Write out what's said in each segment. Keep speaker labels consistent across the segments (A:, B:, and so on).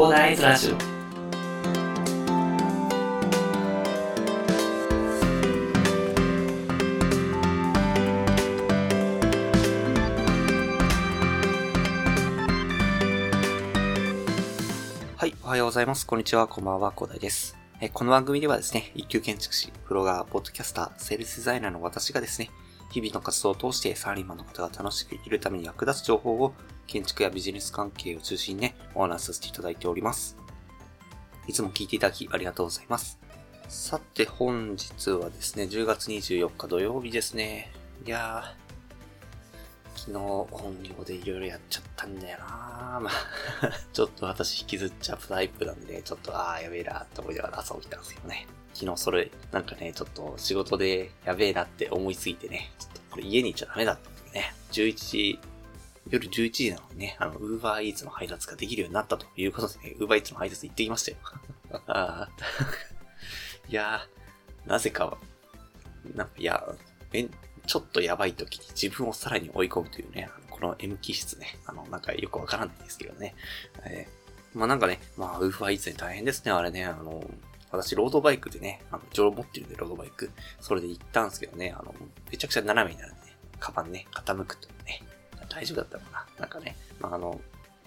A: コーダーイズラジオ
B: はい、おはようございます。こんにちは、こんばんは、広大です。えこの番組ではですね、一級建築士、プロガー、ポッドキャスター、セールスデザイナーの私がですね、日々の活動を通してサラリーマンの方が楽しく生きるために役立つ情報を建築やビジネス関係を中心にね、お話しさせていただいております。いつも聞いていただきありがとうございます。さて、本日はですね、10月24日土曜日ですね。いやー、昨日本業でいろいろやっちゃったんだよなまあ、ちょっと私引きずっちゃうタイプなんで、ちょっと、ああ、やべえなって思いながら朝起きたんですけどね。昨日それ、なんかね、ちょっと仕事でやべえなって思いついてね、ちょっとこれ家にいちゃダメだったんでね、11時、夜11時なのにね、あの、ウーバーイーツの配達ができるようになったということでね、ウーバーイーツの配達行ってきましたよ。いやー、なぜか、なんか、いや、めんちょっとやばい時に自分をさらに追い込むというね、のこの M 気質ね、あの、なんかよくわからないんですけどね。えーまあなんかね、まあ、ウーファーイーツね大変ですね、あれね、あの、私、ロードバイクでね、あの、上持ってるんで、ロードバイク。それで行ったんですけどね、あの、めちゃくちゃ斜めになるんでね、カバンね、傾くというね、大丈夫だったのかな。なんかね、まああの、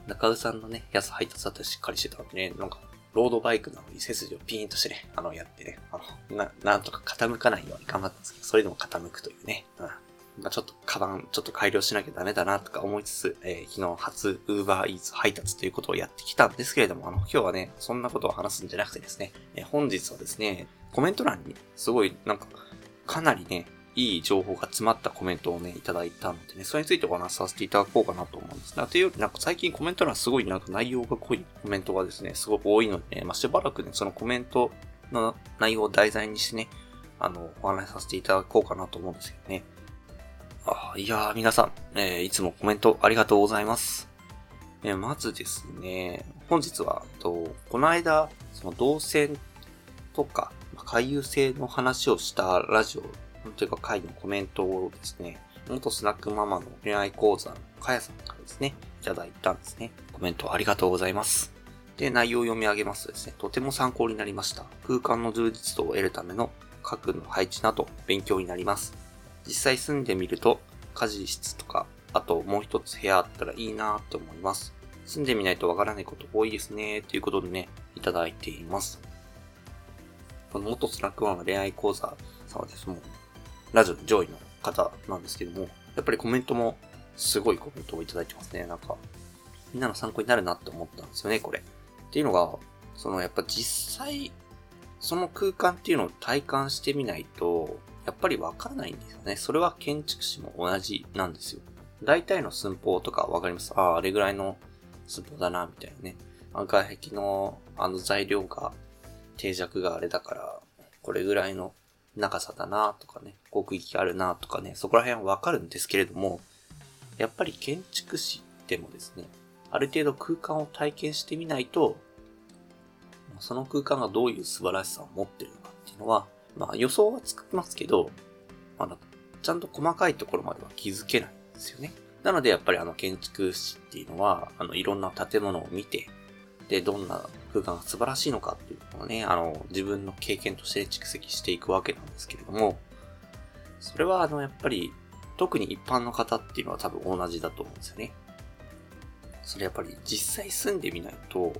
B: 中尾さんのね、やつ配達だったらしっかりしてたんでね、なんか、ロードバイクなのに背筋をピーンとしてね、あの、やってね、あの、な、なんとか傾かないように頑張ったんですけど、それでも傾くというね、うん。まあちょっと、カバン、ちょっと改良しなきゃダメだなとか思いつつ、えー昨日初、ウーバーイーツ配達ということをやってきたんですけれども、あの、今日はね、そんなことを話すんじゃなくてですね、えー本日はですね、コメント欄に、すごい、なんか、かなりね、いい情報が詰まったコメントをね、いただいたのでね、それについてお話しさせていただこうかなと思うんですが、というより、なんか最近コメント欄すごいなんか内容が濃いコメントがですね、すごく多いので、ね、まあ、しばらくね、そのコメントの内容を題材にしてね、あの、お話しさせていただこうかなと思うんですけどね。あいやー、皆さん、えーいつもコメントありがとうございます。えーまずですね、本日は、とこの間、その動線とか、回遊性の話をしたラジオ、というか回のコメントをですね、元スナックママの恋愛講座のかやさんからですね、いただいたんですね。コメントありがとうございます。で、内容を読み上げますとですね、とても参考になりました。空間の充実度を得るための家具の配置など勉強になります。実際住んでみると、家事室とか、あともう一つ部屋あったらいいなって思います。住んでみないとわからないこと多いですね、ということでね、いただいています。この元スナックワンの恋愛講座さんはですもう、ラジオ上位の方なんですけども、やっぱりコメントもすごいコメントをいただいてますね。なんか、みんなの参考になるなって思ったんですよね、これ。っていうのが、そのやっぱ実際、その空間っていうのを体感してみないと、やっぱりわからないんですよね。それは建築士も同じなんですよ。大体の寸法とかわかります？ああ、あれぐらいの寸法だな、みたいなね。外壁のあの材料が、定着があれだから、これぐらいの長さだな、とかね。奥行きあるな、とかね。そこら辺はわかるんですけれども、やっぱり建築士でもですね、ある程度空間を体験してみないと、その空間がどういう素晴らしさを持ってるのかっていうのは、まあ予想はつきますけど、まだちゃんと細かいところまでは気づけないんですよね。なのでやっぱりあの建築士っていうのは、あのいろんな建物を見て、で、どんな空間が素晴らしいのかっていうのをね、あの自分の経験として蓄積していくわけなんですけれども、それはあのやっぱり特に一般の方っていうのは多分同じだと思うんですよね。それやっぱり実際住んでみないと、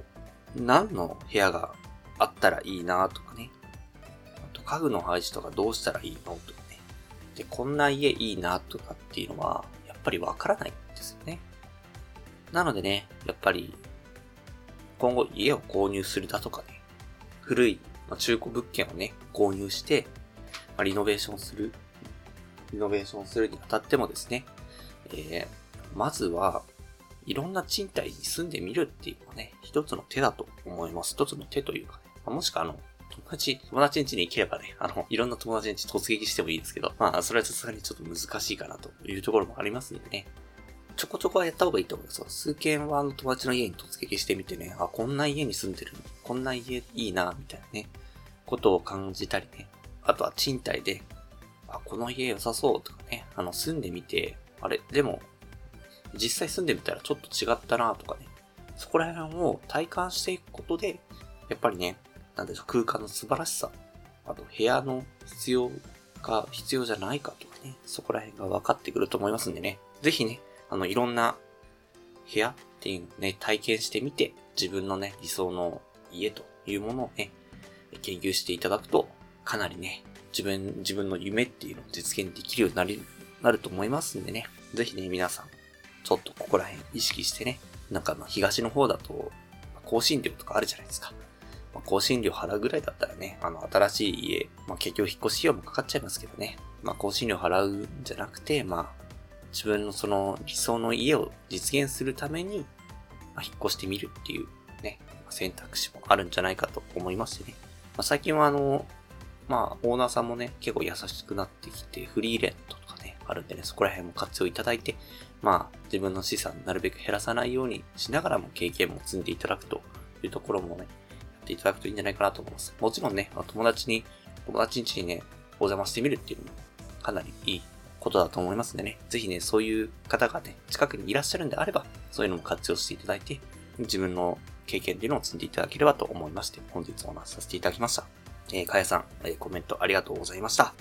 B: 何の部屋があったらいいなとかね。あと家具の配置とかどうしたらいいのとかね。で、こんな家いいなとかっていうのは、やっぱりわからないんですよね。なのでね、やっぱり、今後家を購入するだとかね、古い、ま、中古物件をね、購入して、まあ、リノベーションする、リノベーションするにあたってもですね、えー、まずは、いろんな賃貸に住んでみるっていうのはね、一つの手だと思います。一つの手というかね。まあもしくはあの、友達、友達ん家に行ければね、あの、いろんな友達ん家突撃してもいいですけど、まあ、それはさすがにちょっと難しいかなというところもありますんでね。ちょこちょこはやった方がいいと思います。数件はあの友達の家に突撃してみてね、あ、こんな家に住んでる。こんな家いいな、みたいなね、ことを感じたりね。あとは賃貸で、あ、この家良さそうとかね、あの、住んでみて、あれ、でも、実際住んでみたらちょっと違ったなとかね、そこら辺を体感していくことで、やっぱりね、なんでしょう、空間の素晴らしさ、あと部屋の必要か必要じゃないかとかね、そこら辺が分かってくると思いますんでね、ぜひね、あの、いろんな部屋っていうね、体験してみて、自分のね、理想の家というものをね、研究していただくと、かなりね、自分、自分の夢っていうのを実現できるようになり、なると思いますんでね、ぜひね、皆さん、ちょっとここら辺意識してね、なんかまあ東の方だと、更新料とかあるじゃないですか。まあ、更新料払うぐらいだったらね、あの、新しい家、まあ、結局引っ越し費用もかかっちゃいますけどね。まあ、更新料払うんじゃなくて、まあ、自分のその理想の家を実現するために、まあ、引っ越してみるっていうね、選択肢もあるんじゃないかと思いますしね。まあ、最近はあの、まあ、オーナーさんもね、結構優しくなってきて、フリーレントとかね、あるんでね、そこら辺も活用いただいて、まあ、自分の資産なるべく減らさないようにしながらも経験も積んでいただくというところもね、やっていただくといいんじゃないかなと思います。もちろんね、ま友達に、友達ん家にね、お邪魔してみるっていうのもかなりいいことだと思いますんでね、ぜひね、そういう方がね、近くにいらっしゃるんであれば、そういうのも活用していただいて、自分の経験っていうのを積んでいただければと思いまして、本日お話しさせていただきました。えー、かやさん、えー、コメントありがとうございました。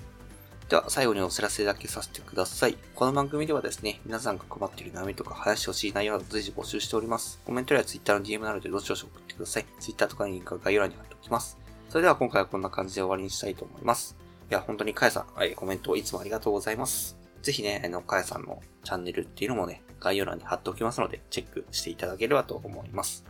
B: では、最後にお知らせだけさせてください。この番組ではですね、皆さんが困っている悩みとか話してほしい内容など随時募集しております。コメントや Twitter の DM などでどしどし送ってください。Twitter とかのリンクは概要欄に貼っておきます。それでは今回はこんな感じで終わりにしたいと思います。いや、本当にかやさん、はい、コメントいつもありがとうございます。ぜひね、あの、かやさんのチャンネルっていうのもね、概要欄に貼っておきますので、チェックしていただければと思います。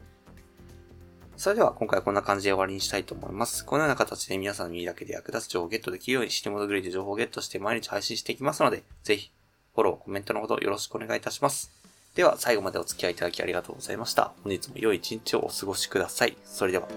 B: それでは今回はこんな感じで終わりにしたいと思います。このような形で皆さんの耳だけで役立つ情報をゲットできるように死に戻グレーで情報をゲットして毎日配信していきますので、ぜひ、フォロー、コメントのほどよろしくお願いいたします。では、最後までお付き合いいただきありがとうございました。本日も良い一日をお過ごしください。それでは。